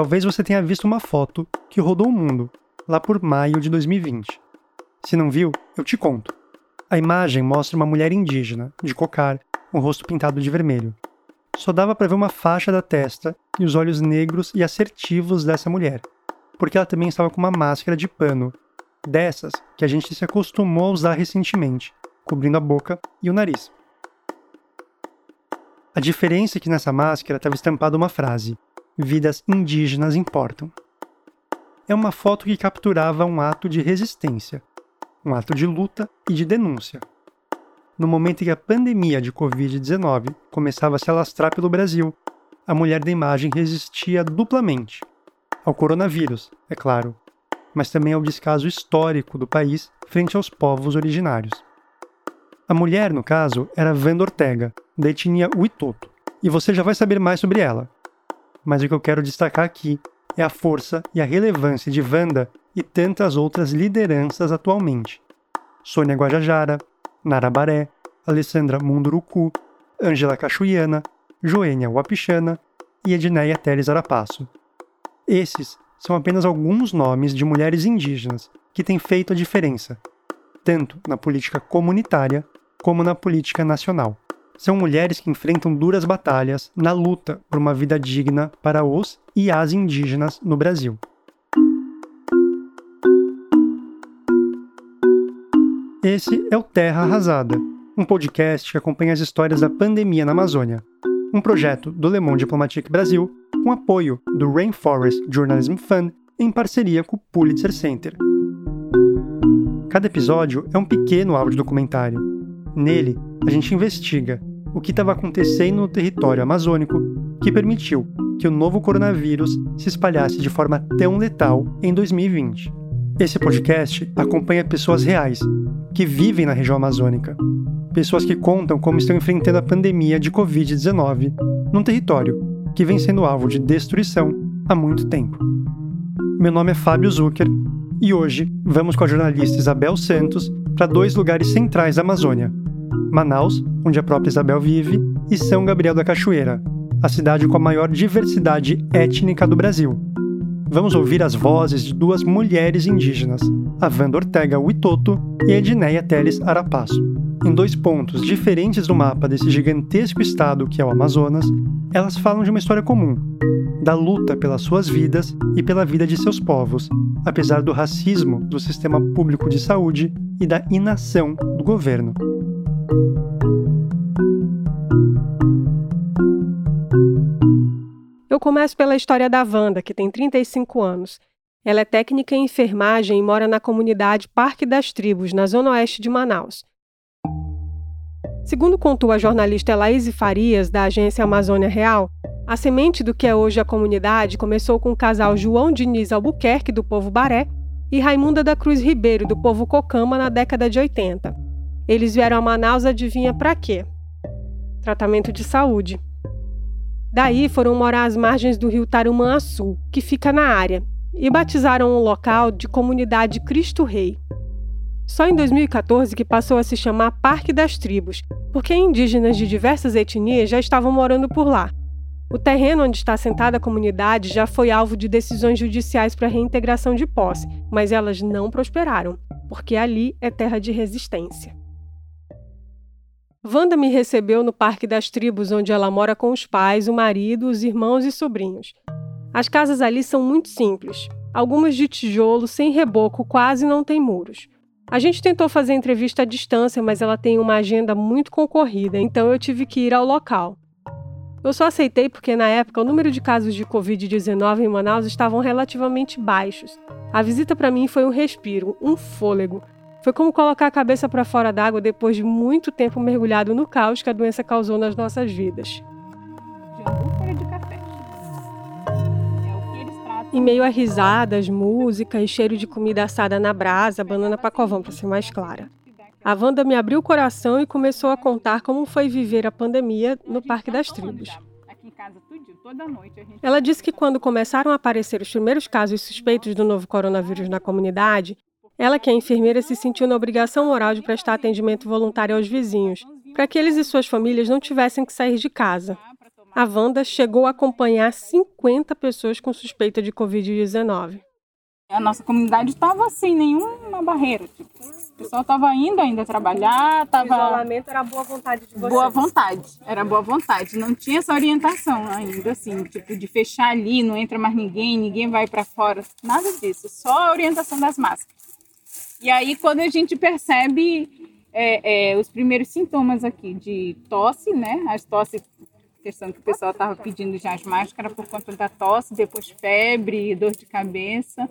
Talvez você tenha visto uma foto que rodou o mundo, lá por maio de 2020. Se não viu, eu te conto. A imagem mostra uma mulher indígena, de cocar, o rosto pintado de vermelho. Só dava para ver uma faixa da testa e os olhos negros e assertivos dessa mulher, porque ela também estava com uma máscara de pano, dessas que a gente se acostumou a usar recentemente, cobrindo a boca e o nariz. A diferença é que nessa máscara estava estampada uma frase: Vidas indígenas importam. É uma foto que capturava um ato de resistência, um ato de luta e de denúncia. No momento em que a pandemia de Covid-19 começava a se alastrar pelo Brasil, a mulher da imagem resistia duplamente ao coronavírus, é claro, mas também ao descaso histórico do país frente aos povos originários. A mulher, no caso, era Wanda Ortega, da etnia Witoto, e você já vai saber mais sobre ela. Mas o que eu quero destacar aqui é a força e a relevância de Wanda e tantas outras lideranças atualmente. Sônia Guajajara, Nara Baré, Alessandra Munduruku, Ângela Cachuiana, Joênia Wapichana e Edneia Teles Arapasso. Esses são apenas alguns nomes de mulheres indígenas que têm feito a diferença, tanto na política comunitária como na política nacional. São mulheres que enfrentam duras batalhas na luta por uma vida digna para os e as indígenas no Brasil. Esse é o Terra Arrasada, um podcast que acompanha as histórias da pandemia na Amazônia. Um projeto do Le Monde Diplomatique Brasil, com apoio do Rainforest Journalism Fund, em parceria com o Pulitzer Center. Cada episódio é um pequeno áudio documentário. Nele, a gente investiga o que estava acontecendo no território amazônico que permitiu que o novo coronavírus se espalhasse de forma tão letal em 2020. Esse podcast acompanha pessoas reais que vivem na região amazônica. Pessoas que contam como estão enfrentando a pandemia de Covid-19 num território que vem sendo alvo de destruição há muito tempo. Meu nome é Fábio Zucker e hoje vamos com a jornalista Isabel Santos para dois lugares centrais da Amazônia: Manaus, onde a própria Isabel vive, e São Gabriel da Cachoeira, a cidade com a maior diversidade étnica do Brasil vamos ouvir as vozes de duas mulheres indígenas, a Wanda Ortega Witoto e a Edneia Teles Arapasso. Em dois pontos diferentes do mapa desse gigantesco estado que é o Amazonas, elas falam de uma história comum, da luta pelas suas vidas e pela vida de seus povos, apesar do racismo do sistema público de saúde e da inação do governo. Eu começo pela história da Wanda, que tem 35 anos. Ela é técnica em enfermagem e mora na comunidade Parque das Tribos, na zona oeste de Manaus. Segundo contou a jornalista Laís Farias, da agência Amazônia Real, a semente do que é hoje a comunidade começou com o casal João Diniz Albuquerque, do povo Baré, e Raimunda da Cruz Ribeiro, do povo Cocama, na década de 80. Eles vieram a Manaus, adivinha para quê? Tratamento de saúde. Daí foram morar às margens do rio Tarumã-Açu, que fica na área, e batizaram o local de Comunidade Cristo Rei. Só em 2014 que passou a se chamar Parque das Tribos, porque indígenas de diversas etnias já estavam morando por lá. O terreno onde está assentada a comunidade já foi alvo de decisões judiciais para reintegração de posse, mas elas não prosperaram, porque ali é terra de resistência. Wanda me recebeu no Parque das Tribos, onde ela mora com os pais, o marido, os irmãos e sobrinhos. As casas ali são muito simples, algumas de tijolo, sem reboco, quase não tem muros. A gente tentou fazer entrevista à distância, mas ela tem uma agenda muito concorrida, então eu tive que ir ao local. Eu só aceitei porque na época o número de casos de Covid-19 em Manaus estavam relativamente baixos. A visita para mim foi um respiro, um fôlego, foi como colocar a cabeça para fora d'água depois de muito tempo mergulhado no caos que a doença causou nas nossas vidas. Em meio a risadas, música e cheiro de comida assada na brasa, banana pacovão para ser mais clara. A Wanda me abriu o coração e começou a contar como foi viver a pandemia no Parque das Tribos. Ela disse que quando começaram a aparecer os primeiros casos suspeitos do novo coronavírus na comunidade, ela, que é enfermeira, se sentiu na obrigação moral de prestar atendimento voluntário aos vizinhos, para que eles e suas famílias não tivessem que sair de casa. a Wanda chegou a acompanhar 50 pessoas com suspeita de Covid-19. A nossa comunidade estava sem nenhuma barreira. Tipo, o pessoal estava indo ainda trabalhar. O isolamento era boa vontade de vocês. Boa vontade, era boa vontade. Não tinha essa orientação ainda, assim, tipo, de fechar ali, não entra mais ninguém, ninguém vai para fora. Nada disso, só a orientação das máscaras. E aí, quando a gente percebe é, é, os primeiros sintomas aqui de tosse, né? As tosse, questão que o pessoal estava pedindo já as máscaras por conta da tosse, depois febre, dor de cabeça.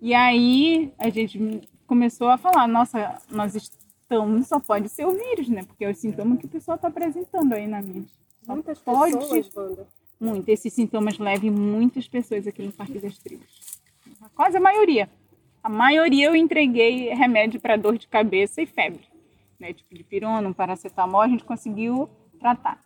E aí a gente começou a falar, nossa, nós estamos, só pode ser o vírus, né? Porque é o sintoma que o pessoal está apresentando aí na mídia. Só muitas pode, pessoas, Wanda. Muito. Esses sintomas levam muitas pessoas aqui no Parque das Tribos. Quase a maioria. A maioria eu entreguei remédio para dor de cabeça e febre. Né? Tipo de pirona, um paracetamol, a gente conseguiu tratar.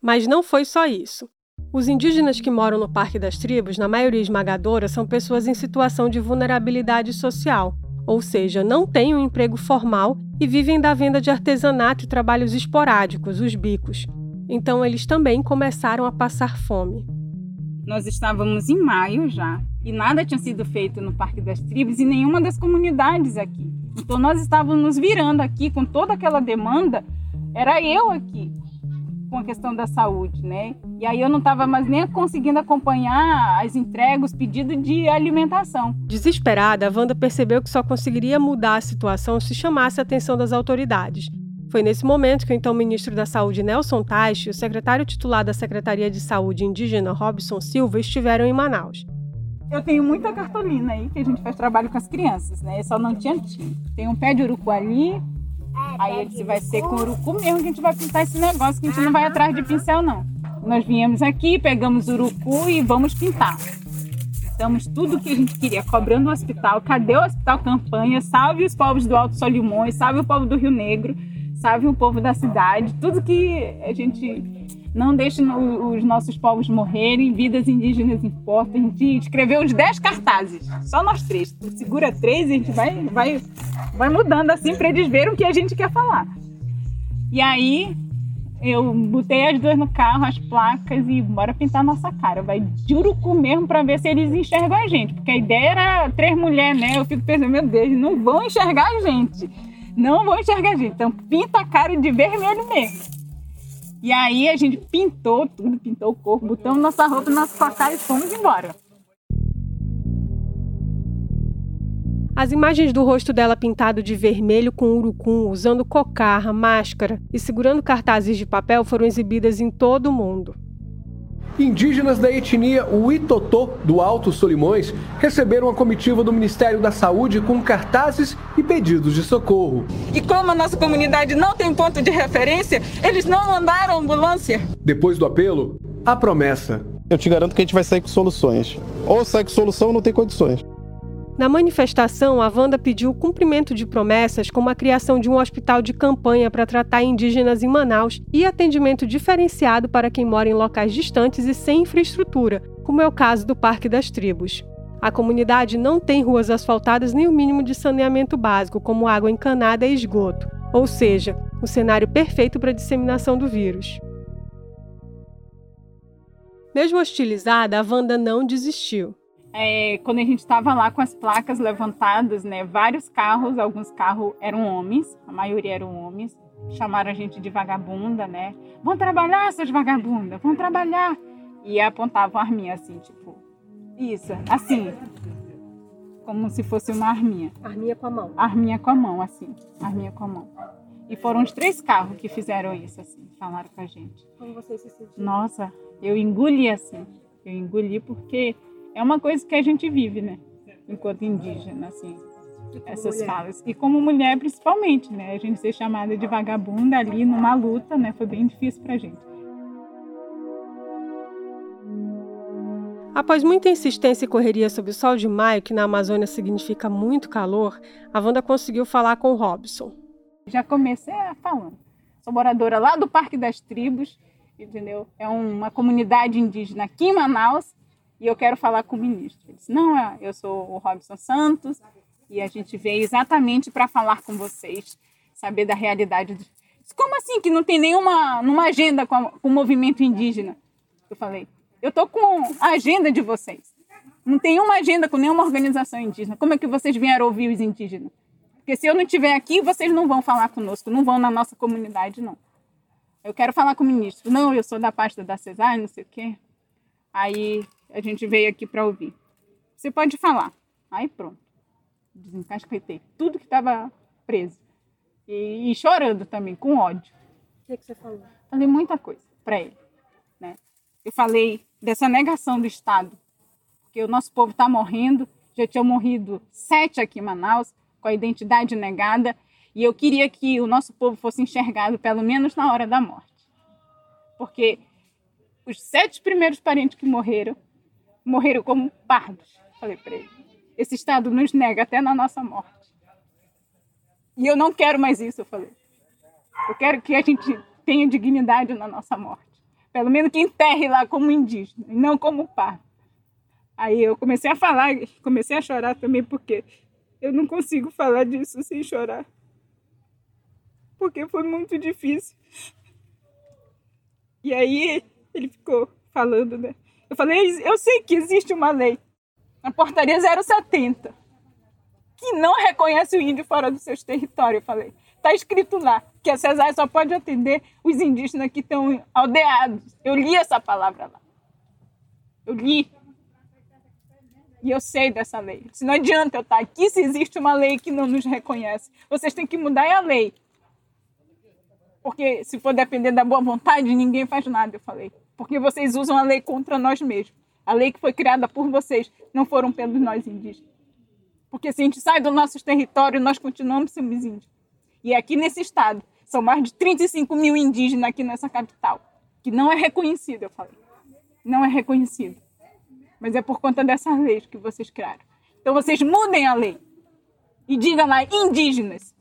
Mas não foi só isso. Os indígenas que moram no Parque das Tribos, na maioria esmagadora, são pessoas em situação de vulnerabilidade social, ou seja, não têm um emprego formal e vivem da venda de artesanato e trabalhos esporádicos, os bicos. Então, eles também começaram a passar fome. Nós estávamos em maio já e nada tinha sido feito no Parque das Tribos e nenhuma das comunidades aqui. Então, nós estávamos nos virando aqui com toda aquela demanda. Era eu aqui com a questão da saúde, né? E aí eu não estava mais nem conseguindo acompanhar as entregas, os pedidos de alimentação. Desesperada, a Wanda percebeu que só conseguiria mudar a situação se chamasse a atenção das autoridades. Foi nesse momento que o então ministro da Saúde Nelson Teich e o secretário titular da Secretaria de Saúde indígena Robson Silva estiveram em Manaus. Eu tenho muita cartolina aí que a gente faz trabalho com as crianças, né? Só não tinha tinta. Tem um pé de urucu ali, Aí ele disse, vai ser com urucu mesmo que a gente vai pintar esse negócio, que a gente não vai atrás de pincel, não. Nós viemos aqui, pegamos urucu e vamos pintar. Pintamos tudo que a gente queria, cobrando o hospital. Cadê o hospital campanha? Salve os povos do Alto Solimões, salve o povo do Rio Negro, salve o povo da cidade. Tudo que a gente não deixe os nossos povos morrerem, vidas indígenas importam. A gente escreveu uns 10 cartazes, só nós três. Segura três e a gente vai, vai, vai mudando assim para eles verem o que a gente quer falar. E aí eu botei as duas no carro, as placas e bora pintar nossa cara. Vai de urucu mesmo para ver se eles enxergam a gente. Porque a ideia era três mulheres, né? Eu fico pensando, meu Deus, não vão enxergar a gente. Não vão enxergar a gente. Então pinta a cara de vermelho mesmo. E aí a gente pintou tudo, pintou o corpo, botamos nossa roupa, nossa facada e fomos embora. As imagens do rosto dela pintado de vermelho com urucum, usando cocarra, máscara e segurando cartazes de papel foram exibidas em todo o mundo. Indígenas da etnia Uitotô do Alto Solimões receberam a comitiva do Ministério da Saúde com cartazes e pedidos de socorro. E como a nossa comunidade não tem ponto de referência, eles não mandaram ambulância. Depois do apelo, a promessa. Eu te garanto que a gente vai sair com soluções. Ou sai com solução ou não tem condições. Na manifestação, a Wanda pediu o cumprimento de promessas como a criação de um hospital de campanha para tratar indígenas em Manaus e atendimento diferenciado para quem mora em locais distantes e sem infraestrutura, como é o caso do Parque das Tribos. A comunidade não tem ruas asfaltadas nem o mínimo de saneamento básico, como água encanada e esgoto, ou seja, o cenário perfeito para a disseminação do vírus. Mesmo hostilizada, a Wanda não desistiu é, quando a gente estava lá com as placas levantadas, né, vários carros, alguns carros eram homens, a maioria eram homens, chamaram a gente de vagabunda, né? Vão trabalhar, seus vagabundas, vão trabalhar. E apontavam a arminha assim, tipo, isso, assim, como se fosse uma arminha. Arminha com a mão. Arminha com a mão, assim, arminha com a mão. E foram os três carros que fizeram isso, assim, falaram com a gente. Como vocês se sentiram? Nossa, eu engoli assim, eu engoli porque é uma coisa que a gente vive, né? Enquanto indígena, assim, essas mulher. falas. E como mulher, principalmente, né? A gente ser chamada de vagabunda ali numa luta, né? Foi bem difícil pra gente. Após muita insistência e correria sob o sol de maio, que na Amazônia significa muito calor, a Wanda conseguiu falar com o Robson. Já comecei falando. Sou moradora lá do Parque das Tribos, entendeu? É uma comunidade indígena aqui em Manaus e eu quero falar com o ministro. Ele disse, não, é, eu sou o Robson Santos e a gente veio exatamente para falar com vocês, saber da realidade, Como assim que não tem nenhuma numa agenda com, a, com o movimento indígena? Eu falei, eu tô com a agenda de vocês. Não tem uma agenda com nenhuma organização indígena. Como é que vocês vieram ouvir os indígenas? Porque se eu não estiver aqui, vocês não vão falar conosco, não vão na nossa comunidade, não. Eu quero falar com o ministro. Não, eu sou da pasta da CESAR, não sei o quê. Aí a gente veio aqui para ouvir. Você pode falar. Aí pronto. Desencasquetei tudo que estava preso. E, e, chorando também, com ódio. O que, que você falou? Falei muita coisa para ele. Né? Eu falei dessa negação do Estado. Porque o nosso povo está morrendo. Já tinham morrido sete aqui em Manaus, com a identidade negada. E eu queria que o nosso povo fosse enxergado, pelo menos na hora da morte. Porque os sete primeiros parentes que morreram, morreram como pardos. Falei para ele. Esse Estado nos nega até na nossa morte. E eu não quero mais isso, eu falei. Eu quero que a gente tenha dignidade na nossa morte. Pelo menos que enterre lá como indígena, e não como pardo. Aí eu comecei a falar, comecei a chorar também, porque eu não consigo falar disso sem chorar. Porque foi muito difícil. E aí ele ficou falando, né? Eu falei, eu sei que existe uma lei, a portaria 070, que não reconhece o índio fora dos seus territórios. Eu falei, está escrito lá que a CESAR só pode atender os indígenas que estão aldeados. Eu li essa palavra lá. Eu li. E eu sei dessa lei. Se não adianta eu estar aqui se existe uma lei que não nos reconhece. Vocês têm que mudar a lei. Porque se for depender da boa vontade, ninguém faz nada, eu falei. Porque vocês usam a lei contra nós mesmos. A lei que foi criada por vocês, não foram pelos nós indígenas. Porque se a gente sai do nosso território, nós continuamos sendo índios. E aqui nesse estado, são mais de 35 mil indígenas aqui nessa capital, que não é reconhecido, eu falei. Não é reconhecido. Mas é por conta dessas leis que vocês criaram. Então vocês mudem a lei. E digam lá, indígenas.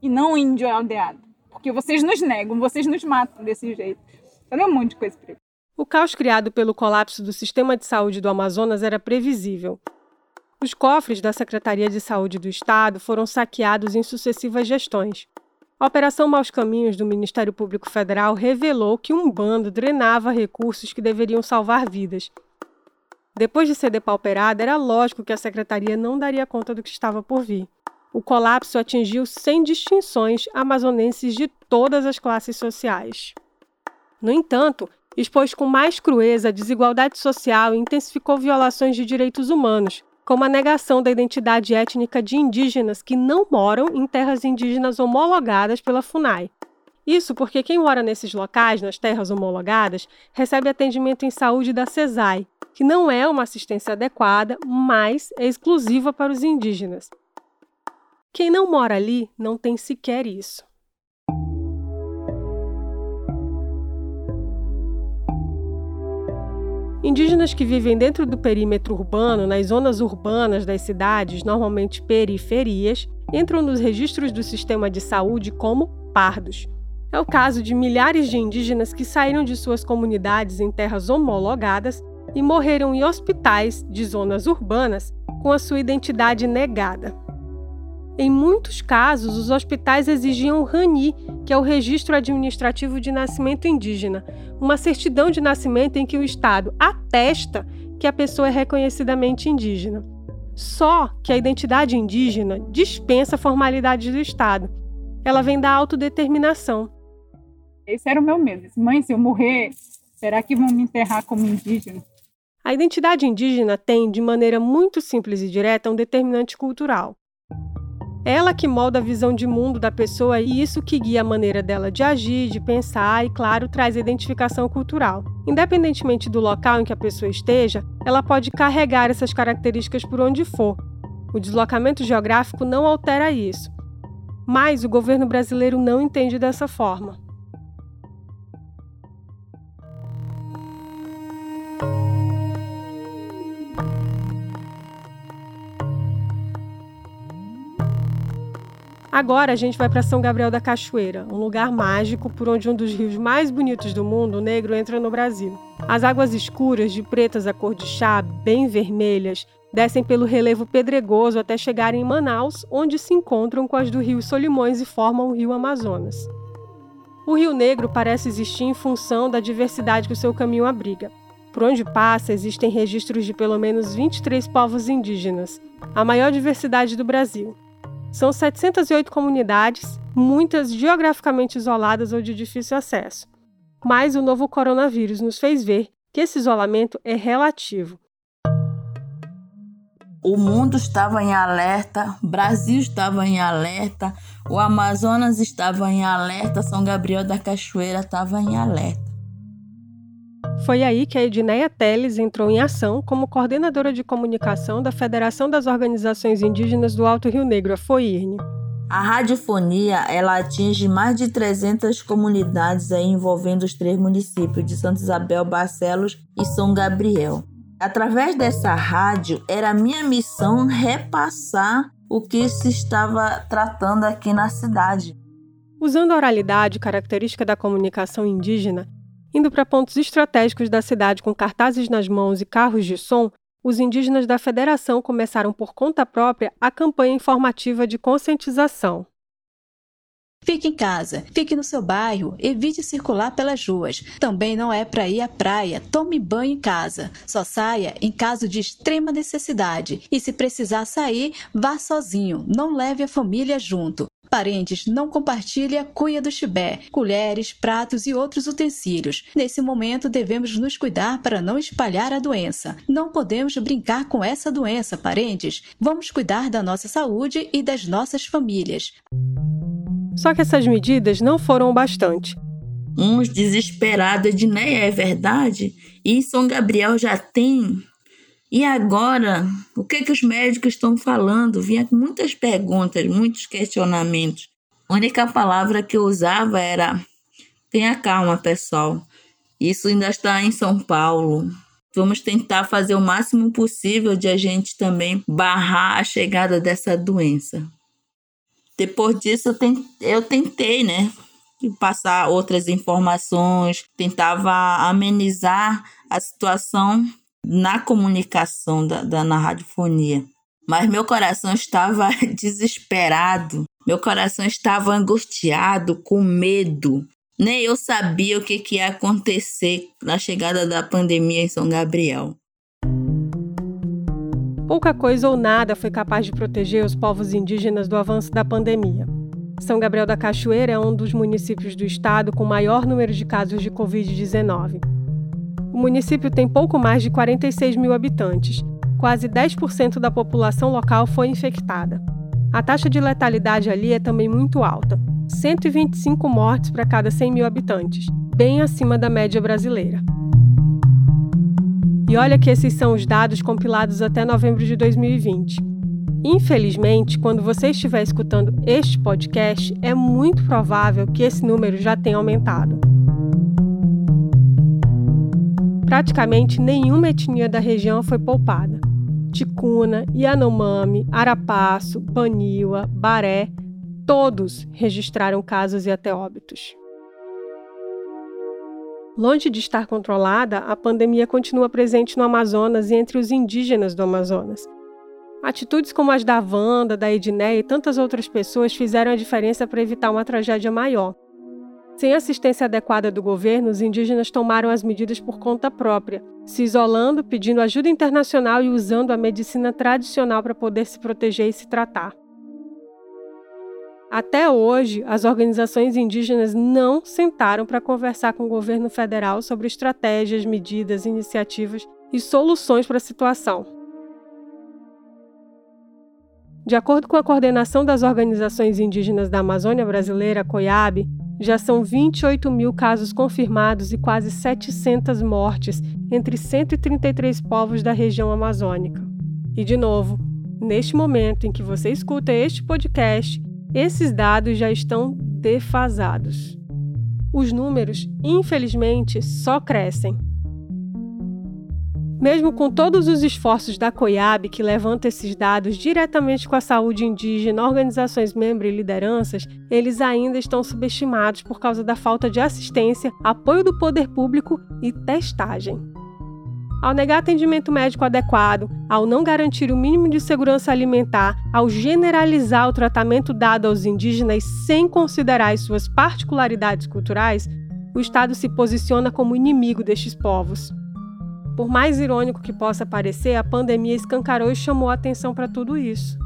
E não índio aldeado. Porque vocês nos negam, vocês nos matam desse jeito. Um monte de coisa. O caos criado pelo colapso do sistema de saúde do Amazonas era previsível. Os cofres da Secretaria de Saúde do Estado foram saqueados em sucessivas gestões. A Operação Maus Caminhos do Ministério Público Federal revelou que um bando drenava recursos que deveriam salvar vidas. Depois de ser depauperada, era lógico que a secretaria não daria conta do que estava por vir. O colapso atingiu sem distinções amazonenses de todas as classes sociais. No entanto, expôs com mais crueza a desigualdade social e intensificou violações de direitos humanos, como a negação da identidade étnica de indígenas que não moram em terras indígenas homologadas pela FUNAI. Isso porque quem mora nesses locais, nas terras homologadas, recebe atendimento em saúde da CESAI, que não é uma assistência adequada, mas é exclusiva para os indígenas. Quem não mora ali não tem sequer isso. Indígenas que vivem dentro do perímetro urbano, nas zonas urbanas das cidades, normalmente periferias, entram nos registros do sistema de saúde como pardos. É o caso de milhares de indígenas que saíram de suas comunidades em terras homologadas e morreram em hospitais de zonas urbanas com a sua identidade negada. Em muitos casos, os hospitais exigiam RANI, que é o Registro Administrativo de Nascimento Indígena, uma certidão de nascimento em que o Estado atesta que a pessoa é reconhecidamente indígena. Só que a identidade indígena dispensa formalidades do Estado. Ela vem da autodeterminação. Esse era o meu medo. Mãe, se eu morrer, será que vão me enterrar como indígena? A identidade indígena tem, de maneira muito simples e direta, um determinante cultural. Ela que molda a visão de mundo da pessoa e isso que guia a maneira dela de agir, de pensar e, claro, traz a identificação cultural. Independentemente do local em que a pessoa esteja, ela pode carregar essas características por onde for. O deslocamento geográfico não altera isso. Mas o governo brasileiro não entende dessa forma. Agora a gente vai para São Gabriel da Cachoeira, um lugar mágico por onde um dos rios mais bonitos do mundo, o Negro, entra no Brasil. As águas escuras, de pretas a cor de chá, bem vermelhas, descem pelo relevo pedregoso até chegarem em Manaus, onde se encontram com as do rio Solimões e formam o rio Amazonas. O Rio Negro parece existir em função da diversidade que o seu caminho abriga. Por onde passa, existem registros de pelo menos 23 povos indígenas, a maior diversidade do Brasil. São 708 comunidades, muitas geograficamente isoladas ou de difícil acesso. Mas o novo coronavírus nos fez ver que esse isolamento é relativo. O mundo estava em alerta, Brasil estava em alerta, o Amazonas estava em alerta, São Gabriel da Cachoeira estava em alerta. Foi aí que a Edneia Teles entrou em ação como coordenadora de comunicação da Federação das Organizações Indígenas do Alto Rio Negro, a FOIRNE. A radiofonia ela atinge mais de 300 comunidades aí envolvendo os três municípios de Santa Isabel, Barcelos e São Gabriel. Através dessa rádio, era minha missão repassar o que se estava tratando aqui na cidade. Usando a oralidade, característica da comunicação indígena, Indo para pontos estratégicos da cidade com cartazes nas mãos e carros de som, os indígenas da federação começaram por conta própria a campanha informativa de conscientização. Fique em casa, fique no seu bairro, evite circular pelas ruas. Também não é para ir à praia, tome banho em casa. Só saia em caso de extrema necessidade. E se precisar sair, vá sozinho, não leve a família junto. Parentes, não compartilhe a cuia do chibé, colheres, pratos e outros utensílios. Nesse momento, devemos nos cuidar para não espalhar a doença. Não podemos brincar com essa doença, parentes. Vamos cuidar da nossa saúde e das nossas famílias. Só que essas medidas não foram o bastante. Uns desesperados de nem é verdade? E São Gabriel já tem e agora, o que, que os médicos estão falando? Vinha muitas perguntas, muitos questionamentos. A única palavra que eu usava era: tenha calma, pessoal. Isso ainda está em São Paulo. Vamos tentar fazer o máximo possível de a gente também barrar a chegada dessa doença. Depois disso, eu tentei, né? Passar outras informações, tentava amenizar a situação na comunicação da, da na radiofonia. Mas meu coração estava desesperado, meu coração estava angustiado, com medo. Nem eu sabia o que, que ia acontecer na chegada da pandemia em São Gabriel. Pouca coisa ou nada foi capaz de proteger os povos indígenas do avanço da pandemia. São Gabriel da Cachoeira é um dos municípios do estado com maior número de casos de Covid-19. O município tem pouco mais de 46 mil habitantes. Quase 10% da população local foi infectada. A taxa de letalidade ali é também muito alta: 125 mortes para cada 100 mil habitantes, bem acima da média brasileira. E olha que esses são os dados compilados até novembro de 2020. Infelizmente, quando você estiver escutando este podcast, é muito provável que esse número já tenha aumentado. Praticamente nenhuma etnia da região foi poupada. Ticuna, Yanomami, Arapaço, Baniwa, Baré, todos registraram casos e até óbitos. Longe de estar controlada, a pandemia continua presente no Amazonas e entre os indígenas do Amazonas. Atitudes como as da Wanda, da Edneia e tantas outras pessoas fizeram a diferença para evitar uma tragédia maior. Sem assistência adequada do governo, os indígenas tomaram as medidas por conta própria, se isolando, pedindo ajuda internacional e usando a medicina tradicional para poder se proteger e se tratar. Até hoje, as organizações indígenas não sentaram para conversar com o governo federal sobre estratégias, medidas, iniciativas e soluções para a situação. De acordo com a coordenação das organizações indígenas da Amazônia Brasileira, COIAB, já são 28 mil casos confirmados e quase 700 mortes entre 133 povos da região amazônica. E, de novo, neste momento em que você escuta este podcast, esses dados já estão defasados. Os números, infelizmente, só crescem. Mesmo com todos os esforços da COIAB, que levanta esses dados diretamente com a saúde indígena, organizações membros e lideranças, eles ainda estão subestimados por causa da falta de assistência, apoio do poder público e testagem. Ao negar atendimento médico adequado, ao não garantir o mínimo de segurança alimentar, ao generalizar o tratamento dado aos indígenas sem considerar as suas particularidades culturais, o Estado se posiciona como inimigo destes povos. Por mais irônico que possa parecer, a pandemia escancarou e chamou a atenção para tudo isso.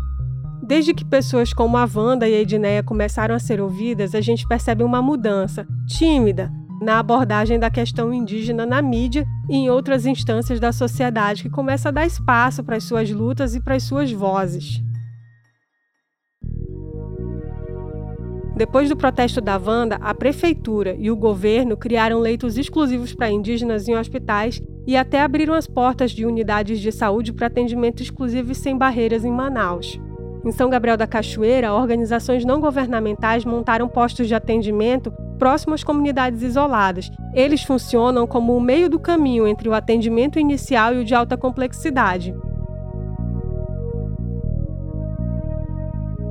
Desde que pessoas como a Wanda e a Edneia começaram a ser ouvidas, a gente percebe uma mudança, tímida, na abordagem da questão indígena na mídia e em outras instâncias da sociedade, que começa a dar espaço para as suas lutas e para as suas vozes. Depois do protesto da Wanda, a prefeitura e o governo criaram leitos exclusivos para indígenas em hospitais e até abriram as portas de unidades de saúde para atendimento exclusivo e sem barreiras em Manaus. Em São Gabriel da Cachoeira, organizações não governamentais montaram postos de atendimento próximo às comunidades isoladas. Eles funcionam como o meio do caminho entre o atendimento inicial e o de alta complexidade.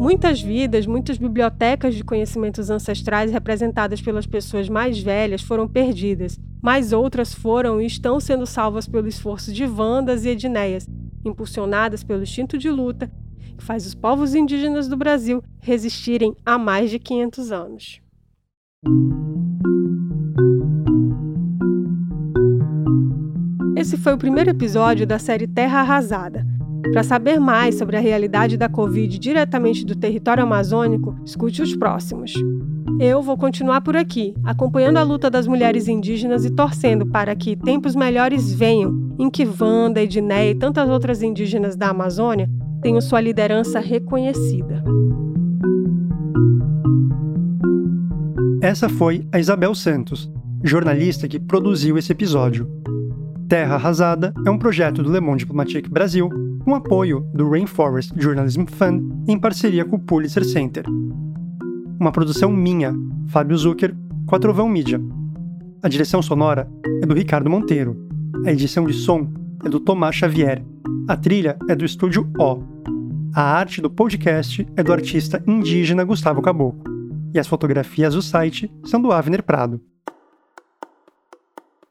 Muitas vidas, muitas bibliotecas de conhecimentos ancestrais representadas pelas pessoas mais velhas foram perdidas, mas outras foram e estão sendo salvas pelo esforço de Vandas e Edneias, impulsionadas pelo instinto de luta que faz os povos indígenas do Brasil resistirem há mais de 500 anos. Esse foi o primeiro episódio da série Terra Arrasada. Para saber mais sobre a realidade da Covid diretamente do território amazônico, escute os próximos. Eu vou continuar por aqui, acompanhando a luta das mulheres indígenas e torcendo para que tempos melhores venham, em que Wanda, Edneia e tantas outras indígenas da Amazônia tenham sua liderança reconhecida. Essa foi a Isabel Santos, jornalista que produziu esse episódio. Terra Arrasada é um projeto do Le Monde Diplomatique Brasil, com apoio do Rainforest Journalism Fund em parceria com o Pulitzer Center. Uma produção minha, Fábio Zucker, com a Trovão Mídia. A direção sonora é do Ricardo Monteiro. A edição de som é do Tomás Xavier. A trilha é do estúdio O. A arte do podcast é do artista indígena Gustavo Caboclo e as fotografias do site são do Avner Prado.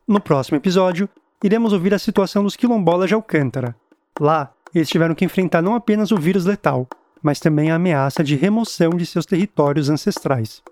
No próximo episódio, iremos ouvir a situação dos quilombolas de Alcântara. Lá, eles tiveram que enfrentar não apenas o vírus letal, mas também a ameaça de remoção de seus territórios ancestrais.